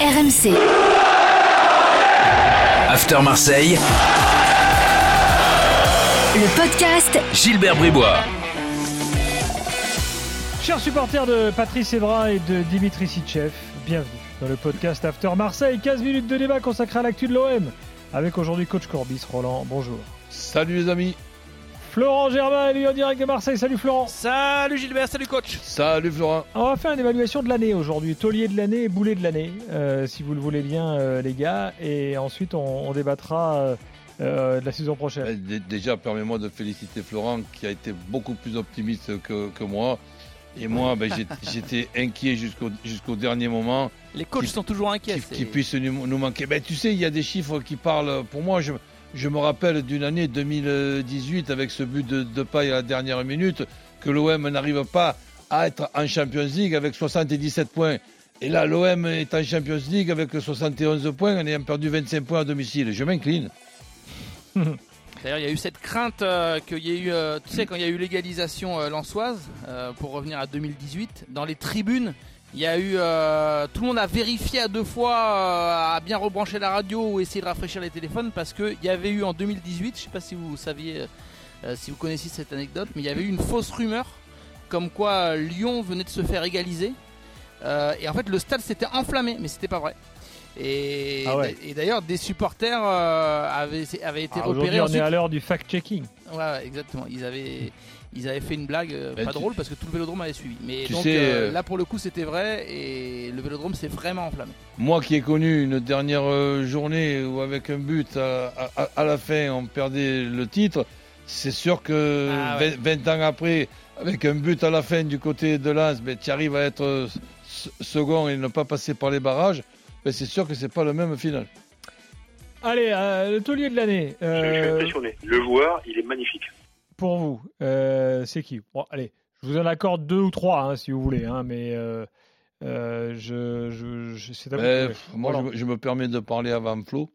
RMC. After Marseille. Le podcast Gilbert Bribois. Chers supporters de Patrice Evra et de Dimitri Sitchev, bienvenue dans le podcast After Marseille. 15 minutes de débat consacré à l'actu de l'OM. Avec aujourd'hui coach Corbis, Roland, bonjour. Salut les amis. Florent Germain, lui en direct de Marseille. Salut Florent. Salut Gilbert, salut coach. Salut Florent. On va faire une évaluation de l'année aujourd'hui. Taulier de l'année et boulet de l'année, euh, si vous le voulez bien, euh, les gars. Et ensuite, on, on débattra euh, euh, de la saison prochaine. D- Déjà, permets-moi de féliciter Florent qui a été beaucoup plus optimiste que, que moi. Et moi, ben, j'étais inquiet jusqu'au jusqu'au dernier moment Les coachs Qui- sont toujours inquiets. qu'il c'est- qu'il puisse nous, nous manquer. Ben, tu sais, il y a des chiffres qui parlent. Pour moi, je, je me rappelle d'une année 2018 avec ce but de, paille à la dernière minute que l'OM n'arrive pas à être en Champions League avec 77 points. Et là, l'OM est en Champions League avec 71 points en ayant perdu 25 points à domicile. Je m'incline. D'ailleurs, il y a eu cette crainte euh, qu'il y ait eu, euh, tu sais, quand il y a eu l'égalisation euh, lançoise, euh, pour revenir à 2018, dans les tribunes, il y a eu, tout le monde a vérifié à deux fois, à bien rebrancher la radio ou essayer de rafraîchir les téléphones, parce qu'il y avait eu en 2018, je sais pas si vous saviez, si vous connaissiez cette anecdote, mais il y avait eu une fausse rumeur, comme quoi Lyon venait de se faire égaliser, et en fait le stade s'était enflammé, mais c'était pas vrai. Et, Ah ouais. et d'ailleurs, des supporters euh, avaient, avaient été Ah, repérés Aujourd'hui, on ensuite. est à l'heure du fact-checking. Ouais, exactement. Ils avaient, ils avaient fait une blague euh, Ben, pas tu- drôle parce que tout le vélodrome avait suivi. Mais Tu donc sais, euh, là pour le coup c'était vrai et le vélodrome s'est vraiment enflammé. Moi qui ai connu une dernière journée où avec un but à, à- à la fin on perdait le titre, c'est sûr que Ah ouais. 20, 20 ans après, avec un but à la fin du côté de Lens, ben, tu arrives à être second et ne pas passer par les barrages, ben, c'est sûr que c'est pas le même final. Allez, euh, le taulier de l'année. Je, je suis euh, impressionné. Le joueur, il est magnifique. pour vous, euh, c'est qui? Bon, allez, je vous en accorde deux ou trois, hein, si vous voulez, hein, mais euh, euh, je, je, je- c'est à vous de Ben, moi, je, je me permets de parler avant Flo,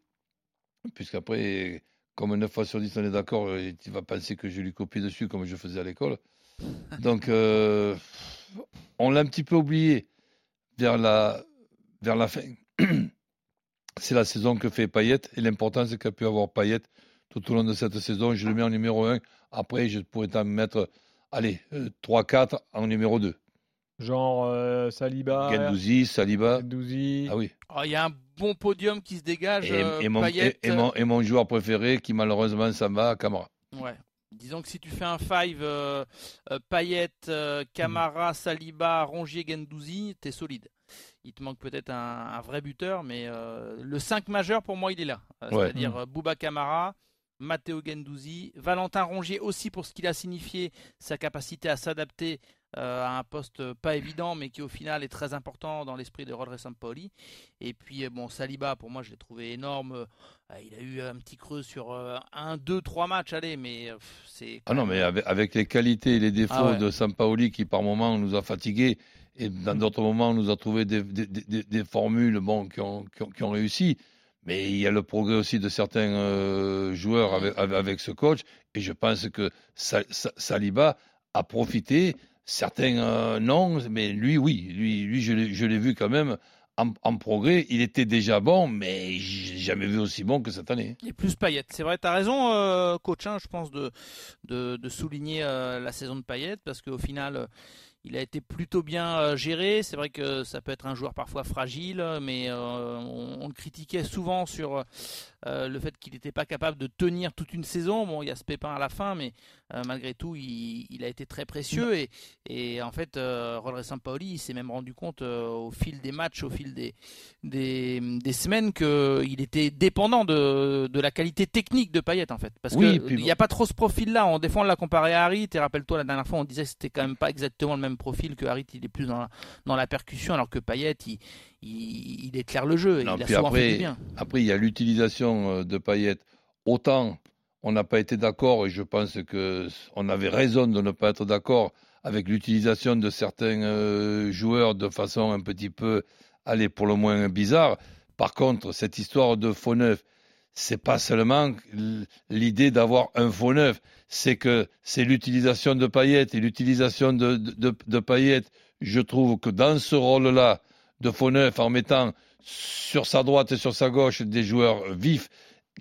puisqu'après, comme 9 fois sur 10 on est d'accord, tu vas penser que je lui copie dessus comme je faisais à l'école. Donc, euh, on l'a un petit peu oublié vers la, vers la fin. C'est la saison que fait Payet, et l'importance qu'a pu avoir Payet tout au long de cette saison. Je le mets en numéro 1. Après, je pourrais t'en mettre, allez, 3-4 en numéro 2. Genre euh, Saliba, Gendouzi, Saliba. Gendouzi. Ah oui. Oh, Il y a un bon podium qui se dégage. Et, euh, et mon, et- et mon- et mon joueur préféré qui malheureusement s'en va, Camara. euh, ouais. Disons que si tu fais un five euh, euh, Payet, euh, Camara, Saliba, Rongier, Gendouzi, t'es solide. Il te manque peut-être un, un vrai buteur, mais euh, le 5 majeur pour moi il est là. Euh, Ouais. C'est-à-dire euh, Bouba Camara, Matteo Gendouzi, Valentin Rongier aussi pour ce qu'il a signifié, sa capacité à s'adapter euh, à un poste pas évident, mais qui au final est très important dans l'esprit de Rodri Sampaoli. Et puis bon, Saliba, pour moi, je l'ai trouvé énorme. Il a eu un petit creux sur un, deux, trois matchs, allez, mais c'est. Ah non, mais avec, avec les qualités et les défauts Ah ouais. de Sampaoli qui par moments nous a fatigués et dans d'autres moments nous a trouvé des, des- des- des formules bon, qui, ont, qui ont- qui ont réussi. Mais il y a le progrès aussi de certains euh, joueurs avec, ce coach et je pense que Sa- Sa- Saliba a profité. Certains euh, non, mais lui oui, lui, lui je l'ai vu quand même en, en progrès. Il était déjà bon, mais j'ai jamais vu aussi bon que cette année. Et plus Payet. C'est vrai, tu as raison, euh, coach, hein, je pense, de, de, de souligner euh, la saison de Payet, parce qu'au final, il a été plutôt bien euh, géré. C'est vrai que ça peut être un joueur parfois fragile, mais euh, on, on le critiquait souvent sur euh, le fait qu'il n'était pas capable de tenir toute une saison. Bon, il y a ce pépin à la fin, mais euh, malgré tout, il, il a été très précieux. Et, et en fait, euh, Rodri Sampaoli, il s'est même rendu compte au fil des matchs, au fil des, des, des semaines, qu'il était dépendant de, de la qualité technique de Payet, en fait. Parce Oui, que puis il n'y a pas trop ce profil-là. On, on l'a comparé à Harit. Et rappelle-toi, la dernière fois, on disait que c'était quand même pas exactement le même profil que Harit. Il est plus dans la, dans la percussion, alors que Payet, il, il, il éclaire le jeu. Non, il a fait après, du bien. Après, il y a l'utilisation euh, de Payet. Autant on n'a pas été d'accord, et je pense que on avait raison de ne pas être d'accord avec l'utilisation de certains euh, joueurs de façon un petit peu, allez, pour le moins bizarre. Par contre, cette histoire de faux neuf, c'est pas seulement l'idée d'avoir un faux neuf, c'est que c'est l'utilisation de Payet et l'utilisation de, de, Payet. Je trouve que dans ce rôle-là de faux neuf, en mettant sur sa droite et sur sa gauche des joueurs vifs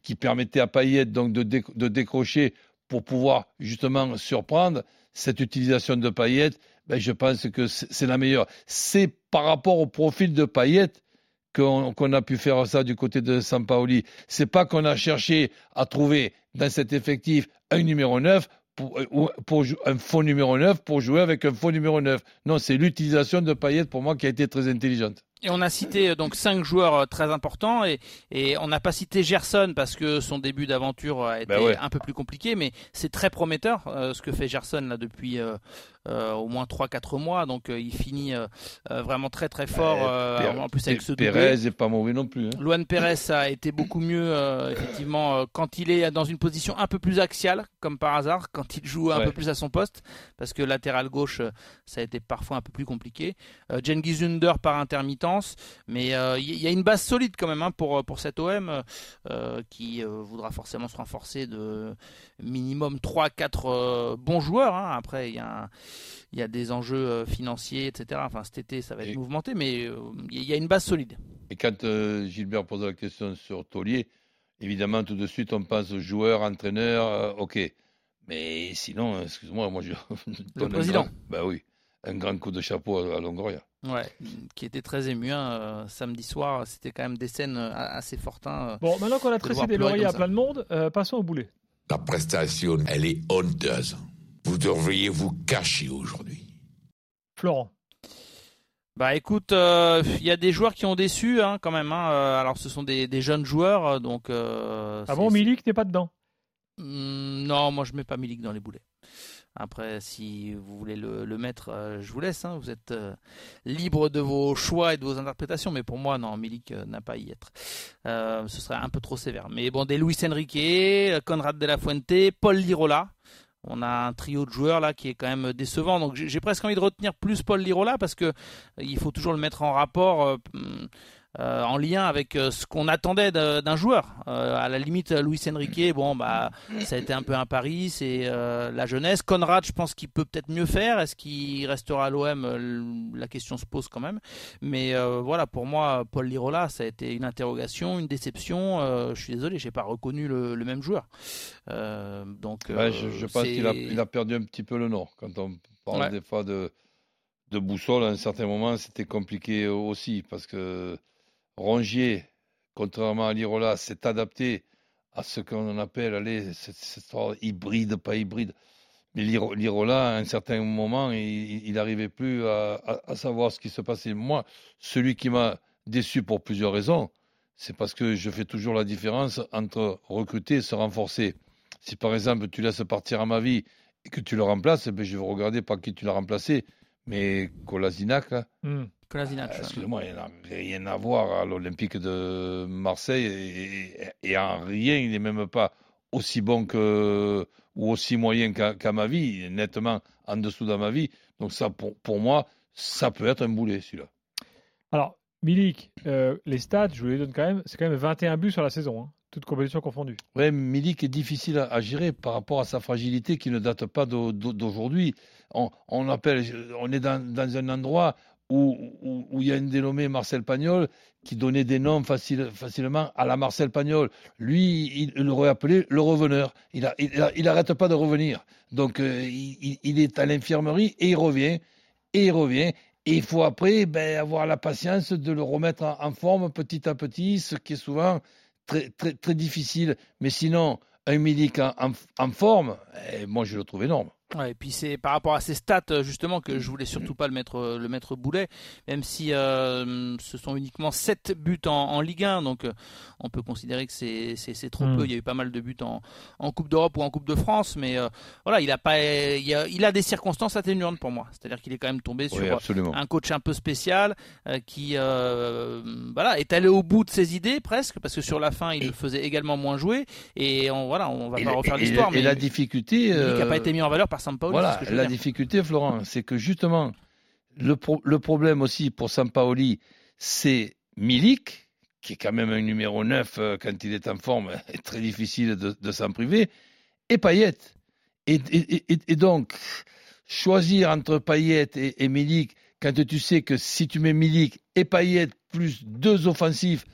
qui permettaient à Payet donc de, déc- de décrocher pour pouvoir justement surprendre. Cette utilisation de Payet, ben, je pense que c'est c'est la meilleure. C'est par rapport au profil de Payet qu'on a pu faire ça du côté de Sampaoli. C'est pas qu'on a cherché à trouver dans cet effectif un numéro 9 pour, euh, pour un faux numéro 9 pour jouer avec un faux numéro 9. Non, c'est l'utilisation de Payet pour moi qui a été très intelligente. Et on a cité euh, donc cinq joueurs euh, très importants et, et on n'a pas cité Gerson parce que son début d'aventure a été Ben ouais. un peu plus compliqué, mais c'est très prometteur euh, ce que fait Gerson là depuis euh, au moins 3-4 mois. Donc euh, il finit euh, euh, vraiment très très fort. euh, Pérez- en plus avec ce. Pérez est pas mauvais non plus. hein. Luan Pérez a été beaucoup mieux euh, effectivement euh, quand il est dans une position un peu plus axiale comme par hasard quand il joue un Ouais. peu plus à son poste parce que latéral gauche euh, ça a été parfois un peu plus compliqué euh, Under par intermittence mais euh, il y, y a une base solide quand même hein, pour pour cet OM euh, qui euh, voudra forcément se renforcer de minimum 3 4 bons joueurs hein. après il y a un- il y a des enjeux euh, financiers etc enfin cet été ça va être Et- mouvementé mais euh, il y a une base solide Et quand euh, Gilbert pose la question sur Taulier, évidemment, tout de suite, on pense aux joueurs, entraîneurs, euh, ok. Mais sinon, excuse-moi, moi je. un président. grand- Ben oui, un grand coup de chapeau à, à Longoria. Ouais, qui était très ému hein, samedi soir. C'était quand même des scènes assez fortes. hein. Bon, maintenant qu'on a tressé des lauriers à ça. plein de monde, euh, passons au boulet. La prestation, elle est honteuse. Vous devriez vous cacher aujourd'hui. Florent. Bah écoute, euh, il y a des joueurs qui ont déçu hein, quand même. hein. Euh, Alors ce sont des, des jeunes joueurs, euh, donc. euh, Ah bon, Milik n'est pas dedans? Hmm, non, moi je mets pas Milik dans les boulets. Après, si vous voulez le, le mettre, euh, je vous laisse. hein. Vous êtes euh, libre de vos choix et de vos interprétations, mais pour moi, non, Milik euh, n'a pas à y être. Euh, ce serait un peu trop sévère. Mais bon, des Luis Enrique, euh, Conrad de la Fuente, Paul Lirola. On a un trio de joueurs là qui est quand même décevant. Donc j'ai presque envie de retenir plus Paul Lirola parce que euh, il faut toujours le mettre en rapport. euh, euh, en lien avec euh, ce qu'on attendait d'un joueur. Euh, à la limite, Luis Enrique, bon, bah, ça a été un peu un pari, c'est euh, la jeunesse. Conrad, je pense qu'il peut peut-être mieux faire. Est-ce qu'il restera à l'OM La question se pose quand même. Mais voilà, pour moi, Paul Lirola, ça a été une interrogation, une déception. Je suis désolé, j'ai pas reconnu le, le même joueur. Donc, Ouais, je, je pense qu'il a, il a perdu un petit peu le nord. Quand on parle Ouais. des fois de, de boussole, à un certain moment, c'était compliqué aussi parce que Rongier, contrairement à Lirola, s'est adapté à ce qu'on appelle allez, cette, histoire hybride, pas hybride. Mais Liro- Lirola, à un certain moment, il n'arrivait plus à, savoir ce qui se passait. Moi, celui qui m'a déçu pour plusieurs raisons, c'est parce que je fais toujours la différence entre recruter et se renforcer. Si par exemple tu laisses partir à ma vie et que tu le remplaces, eh ben, je vais regarder par qui tu l'as remplacé. Mais Kolasinac, Hmm. Kolasinac, excuse-moi, il n'a rien à voir à l'Olympique de Marseille et, et- et en rien, il n'est même pas aussi bon que ou aussi moyen qu'à ma vie, il est nettement en dessous de ma vie. Donc ça, pour, pour moi, ça peut être un boulet, celui-là. Alors, Milik, euh, les stats, je vous les donne quand même, c'est quand même 21 buts sur la saison, hein, toutes compétitions confondues. Ouais, Milik est difficile à, à gérer par rapport à sa fragilité qui ne date pas d'au- d'au- d'aujourd'hui. On, on appelle, on est dans, dans un endroit où, il y a un dénommé Marcel Pagnol qui donnait des noms facile- facilement à la Marcel Pagnol. Lui, il, il l'aurait appelé le reveneur. Il, a, il, a- il arrête pas de revenir. Donc, euh, il, est à l'infirmerie et il revient. Et il revient. Et il faut après ben, avoir la patience de le remettre en, forme petit à petit, ce qui est souvent très, difficile. Mais sinon, un Milik en forme, eh, moi je le trouve énorme. Ouais, et puis c'est par rapport à ces stats euh, justement que je voulais surtout pas le mettre euh, le mettre boulet, même si euh, ce sont uniquement 7 buts en, en Ligue 1, donc euh, on peut considérer que c'est c'est c'est trop Mm. peu. Il y a eu pas mal de buts en, en Coupe d'Europe ou en Coupe de France, mais euh, voilà, il a pas il a, il a des circonstances atténuantes pour moi. C'est-à-dire qu'il est quand même tombé sur Oui, un coach un peu spécial qui voilà est allé au bout de ses idées presque parce que sur la fin il Et- le faisait également moins jouer et on voilà on va Et, pas refaire l'histoire et mais la difficulté. N'a pas été mis en valeur par Sampaoli Voilà, ce que la dire. difficulté, Florent, c'est que justement, le, pro- le problème aussi pour Sampaoli, c'est Milik, qui est quand même un numéro 9 euh, quand il est en forme, est très difficile de, de s'en priver, et Payet. Et, et- et- et donc, choisir entre Payet et, et Milik, quand tu sais que si tu mets Milik et Payet plus deux offensifs,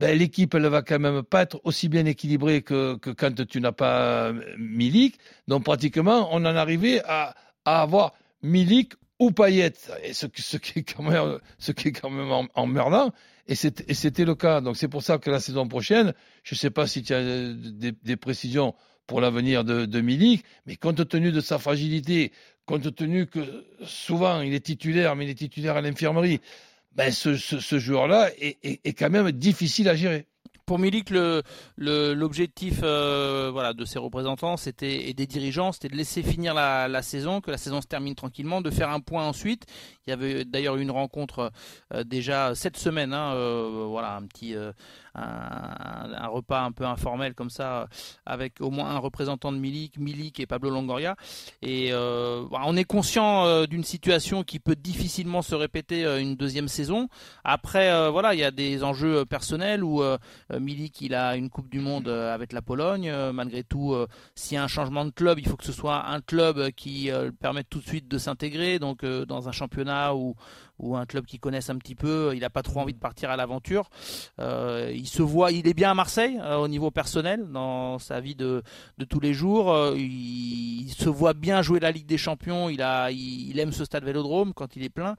ben, l'équipe, elle va quand même pas être aussi bien équilibrée que, quand tu n'as pas euh, Milik. Donc, pratiquement, on en arrivait à, avoir Milik ou Payet. Et ce, qui est quand même, ce qui. Et c'était le cas. Donc, c'est pour ça que la saison prochaine, je ne sais pas si tu as euh, des, précisions pour l'avenir de Milik, mais compte tenu de sa fragilité, compte tenu que souvent il est titulaire, mais il est titulaire à l'infirmerie, ben ce, ce, joueur-là est, est quand même difficile à gérer. Pour Milik, l'objectif euh, voilà, de ses représentants et des dirigeants, c'était de laisser finir la, saison, que la saison se termine tranquillement, de faire un point ensuite. Il y avait d'ailleurs eu une rencontre euh, déjà cette semaine, hein, euh, voilà, un petit un, repas un peu informel comme ça, avec au moins un représentant de Milik, Milik et Pablo Longoria. Et on est conscient d'une situation qui peut difficilement se répéter une deuxième saison. Après, voilà, il y a des enjeux personnels où Milik, il a une Coupe du Monde euh, avec la Pologne. Euh, malgré tout, euh, s'il y a un changement de club, il faut que ce soit un club euh, qui euh, permette tout de suite de s'intégrer. Donc, euh, dans un championnat ou, ou un club qui connaisse un petit peu, il n'a pas trop envie de partir à l'aventure. Euh, il se voit, il est bien à Marseille euh, au niveau personnel, dans sa vie de, de tous les jours. Euh, il, il se voit bien jouer la Ligue des Champions. Il, a, il, il aime ce stade Vélodrome quand il est plein.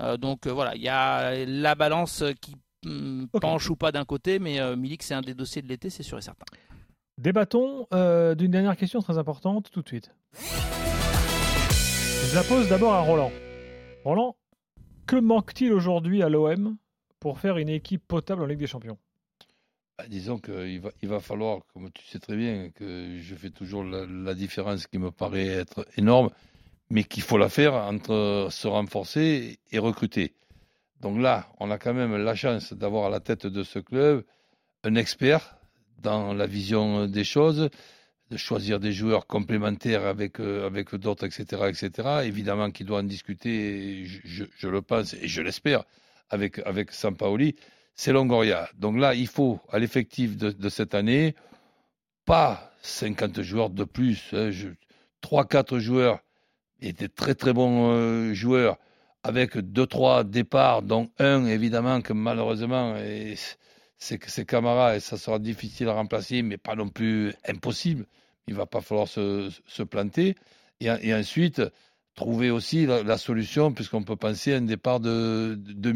Euh, donc euh, voilà, il y a la balance qui hum, Ok. penche ou pas d'un côté, mais euh, Milik c'est un des dossiers de l'été, c'est sûr et certain. Débattons euh, d'une dernière question très importante tout de suite. Je la pose d'abord à Roland. Roland, que manque-t-il aujourd'hui à l'OM pour faire une équipe potable en Ligue des Champions? Bah, disons qu'il va, il va falloir, comme tu sais très bien, que je fais toujours la, la différence qui me paraît être énorme, mais qu'il faut la faire entre se renforcer et recruter. Donc là, on a quand même la chance d'avoir à la tête de ce club un expert dans la vision des choses, de choisir des joueurs complémentaires avec, euh, avec d'autres, etc., etc. Évidemment qu'il doit en discuter, je, le pense et je l'espère, avec, avec Sampaoli c'est Longoria. Donc là, il faut, à l'effectif de, cette année, pas 50 joueurs de plus. hein, je- 3-4 joueurs et des très très bons euh, joueurs avec 2-3 départs, dont un évidemment que malheureusement est- c'est Camara et ça sera difficile à remplacer, mais pas non plus impossible. Il va pas falloir se, planter. Et, en- et ensuite, trouver aussi la, solution, puisqu'on peut penser à un départ de, de.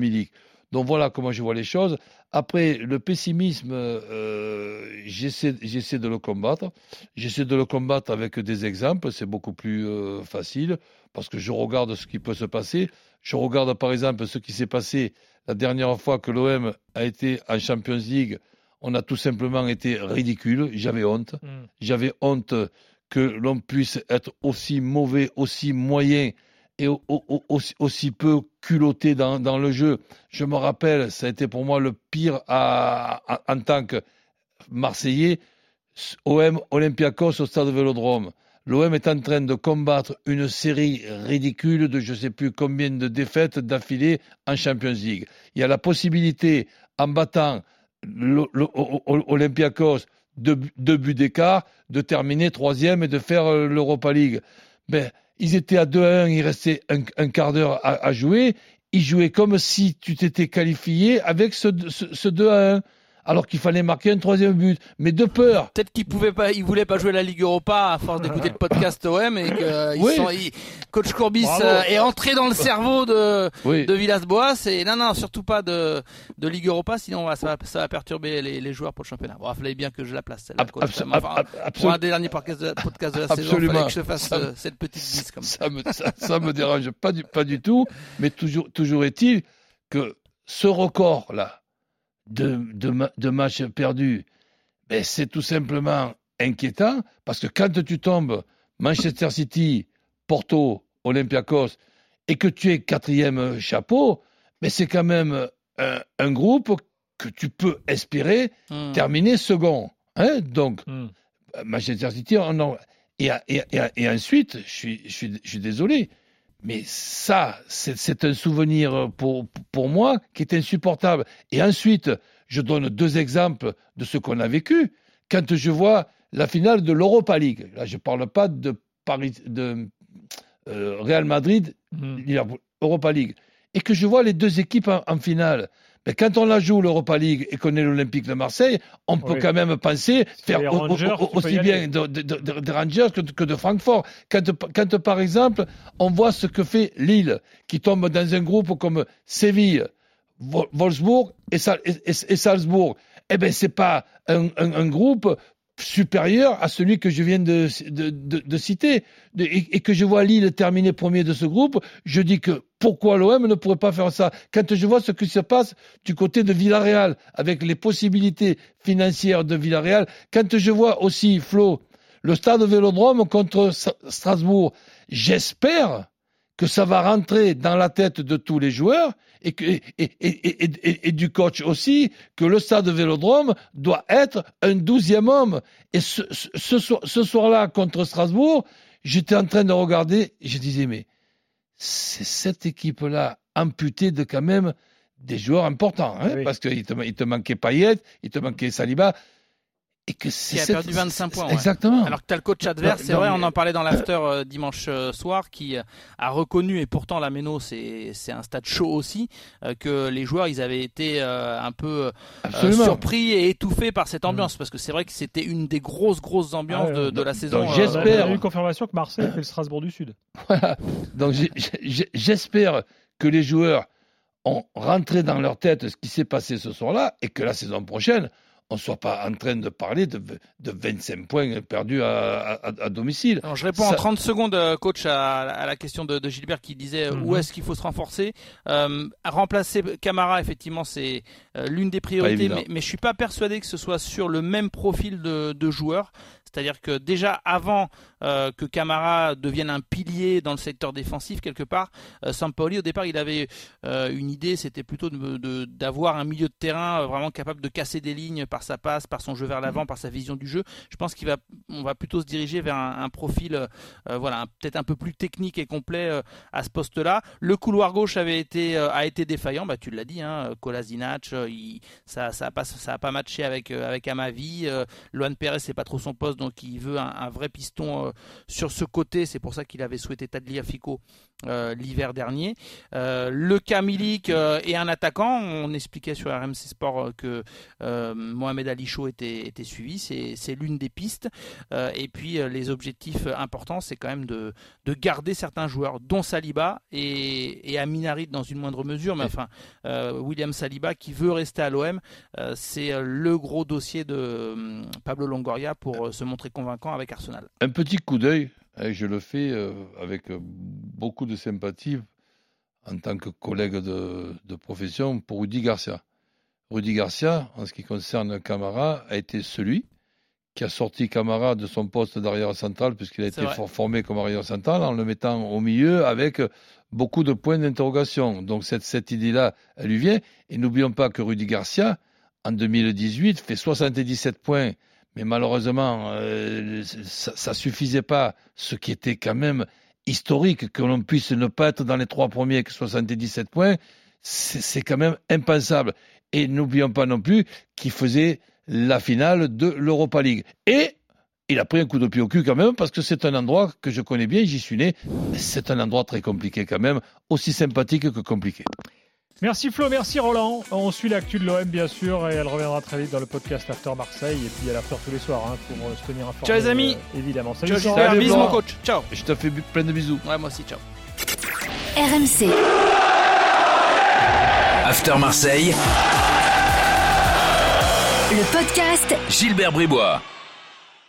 Donc voilà comment je vois les choses. Après, le pessimisme, euh, j'essaie de le combattre. J'essaie de le combattre avec des exemples. C'est beaucoup plus euh, facile parce que je regarde ce qui peut se passer. Je regarde par exemple ce qui s'est passé la dernière fois que l'OM a été en Champions League. On a tout simplement été ridicule. J'avais honte. J'avais honte que l'on puisse être aussi mauvais, aussi moyen aussi, peu culotté dans, le jeu. Je me rappelle, ça a été pour moi le pire en tant que Marseillais, OM Olympiakos au stade Vélodrome. L'OM est en train de combattre une série ridicule de je ne sais plus combien de défaites d'affilée en Champions League. Il y a la possibilité, en battant l'O- l'O- O- O- Olympiakos deux, bu- deux buts d'écart, de terminer troisième et de faire euh, l'Europa League. Ben, ils étaient à 2 à 1, il restait un, un quart d'heure à, à jouer. Ils jouaient comme si tu t'étais qualifié avec ce, ce, ce 2 à 1, alors qu'il fallait marquer un troisième but. Mais de peur. Peut-être qu'il pouvait pas, il voulait pas jouer la Ligue Europa à force d'écouter le podcast OM et que euh, Oui. sont- coach Courbis Bravo. euh, est entré dans le cerveau de Oui. de Villas-Boas et non non surtout pas de de Ligue Europa sinon ça va ça va perturber les, les joueurs pour le championnat. Bon, il fallait bien que je la place celle-là. Ab- coach. abso- Enfin, ab- ab- pour un des derniers podcasts de la, podcast de la saison, il Absolument. fallait que je fasse me- euh, cette petite bise comme ça. ça me, ça, ça me dérange pas du, pas du tout, mais toujours, toujours est-il que ce record-là de, de, ma- de matchs perdus, ben, c'est tout simplement inquiétant parce que quand tu tombes Manchester City, Porto, Olympiakos et que tu es quatrième chapeau, mais c'est quand même un, un groupe que tu peux espérer Hmm. terminer second. Hein Donc, Hmm. Manchester City, on en- et, et, et, et ensuite, je suis, je, suis, je suis désolé, mais ça, c'est un souvenir pour, pour moi qui est insupportable. Et ensuite, je donne deux exemples de ce qu'on a vécu. Quand je vois la finale de l'Europa League, là, je ne parle pas de, Paris, de euh, Real Madrid. Liverpool, Europa League, et que je vois les deux équipes en, en finale, Mais quand on la joue l'Europa League et qu'on est l'Olympique de Marseille, on peut Oui. quand même penser faire au- au- aussi bien aller. de, de- de- de Rangers que de, que de Francfort. Quand, quand, par exemple, on voit ce que fait Lille, qui tombe dans un groupe comme Séville, Wolfsburg et, Sal- et- et- et Salzbourg, eh ben c'est pas un, un- un groupe supérieur à celui que je viens de, citer. Et, que je vois Lille terminer premier de ce groupe, je dis que pourquoi l'OM ne pourrait pas faire ça? Quand je vois ce qui se passe du côté de Villarreal, avec les possibilités financières de Villarreal, quand je vois aussi, Flo, le stade Vélodrome contre Strasbourg, j'espère que ça va rentrer dans la tête de tous les joueurs et, que, et, et, et, et- et du coach aussi, que le stade Vélodrome doit être un douzième homme. Et ce, ce, ce soir- ce soir-là, contre Strasbourg, j'étais en train de regarder, et je disais, mais c'est cette équipe-là amputée de quand même des joueurs importants, hein, Oui. parce qu'il te, il te manquait Payet, il te manquait Saliba, et que c'est a perdu 25 points, ouais. Exactement. Alors que tu as le coach adverse, c'est vrai, mais- on en parlait dans l'after euh, dimanche euh, soir, qui euh, a reconnu, et pourtant la Méno, c'est c'est un stade chaud aussi, euh, que les joueurs, ils avaient été euh, un peu euh, surpris et étouffés par cette ambiance, parce que c'est vrai que c'était une des grosses, grosses ambiances Ah de, de la saison. euh, j'espère- On a eu confirmation que Marseille fait le Strasbourg du Sud. Voilà. Donc j'espère que les joueurs ont rentré dans leur tête ce qui s'est passé ce soir-là et que la saison prochaine, on ne soit pas en train de parler de, de 25 points perdus à, à- à domicile. Alors, je réponds en Ça- 30 secondes, euh, coach, à, à la question de, de Gilbert qui disait euh, Mhm. où est-ce qu'il faut se renforcer? Euh, à remplacer Camara, effectivement, c'est l'une des priorités, mais, mais je suis pas persuadé que ce soit sur le même profil de, de joueur. C'est-à-dire que déjà avant euh, que Camara devienne un pilier dans le secteur défensif quelque part, euh, Sampaoli au départ il avait euh, une idée, c'était plutôt d'avoir un milieu de terrain euh, vraiment capable de casser des lignes par sa passe, par son jeu vers l'avant, par sa vision du jeu. Je pense qu'il va, on va plutôt se diriger vers un, un profil, voilà, peut-être un peu plus technique et complet à ce poste-là. Le couloir gauche avait été, a été défaillant, bah tu l'as dit, hein, Kolasinac, il- ça, ça a pas, ça a pas matché avec avec Amavi. Luan Perez c'est pas trop son poste, donc il veut un, vrai piston euh, sur ce côté. C'est pour ça qu'il avait souhaité Tagliafico euh, l'hiver dernier. Euh, le Kamilik euh, est un attaquant. On expliquait sur RMC Sport euh, que euh, Mohamed Ali Chaud était, était suivi. C'est l'une des pistes. Euh, et puis euh, les objectifs importants, c'est quand même de, de garder certains joueurs, dont Saliba et, et Aminarit dans une moindre mesure. Mais enfin, euh, William Saliba qui veut rester à l'OM, euh, c'est euh, le gros dossier de euh, Pablo Longoria pour euh, se montrer convaincant avec Arsenal. Un petit coup d'œil, et je le fais euh, avec euh, beaucoup de sympathie en tant que collègue de, de profession pour Rudy Garcia. Rudy Garcia, en ce qui concerne Camara, a été celui qui a sorti Camara de son poste d'arrière central, puisqu'il a été vrai. for- formé comme arrière central, en le mettant au milieu avec beaucoup de points d'interrogation. Donc cette, cette idée-là, elle lui vient. Et n'oublions pas que Rudy Garcia, en 2018, fait 77 points. Mais malheureusement, euh, ça ne suffisait pas, ce qui était quand même historique, que l'on puisse ne pas être dans les trois premiers avec 77 points, c'est quand même impensable. Et n'oublions pas non plus qu'il faisait la finale de l'Europa League. Et il a pris un coup de pied au cul quand même, parce que c'est un endroit que je connais bien, j'y suis né. C'est un endroit très compliqué quand même, aussi sympathique que compliqué. Merci Flo, merci Roland. On suit l'actu de l'OM bien sûr et elle reviendra très vite dans le podcast After Marseille et puis il y a l'after tous les soirs hein, pour euh, se tenir informé. Ciao, les amis. euh, évidemment. Salut, Ciao Jean. Salut, bisous Laurent. mon coach. Ciao. Je te fais plein de bisous. Ouais, moi aussi, ciao. RMC, After Marseille, le podcast Gilbert Bribois.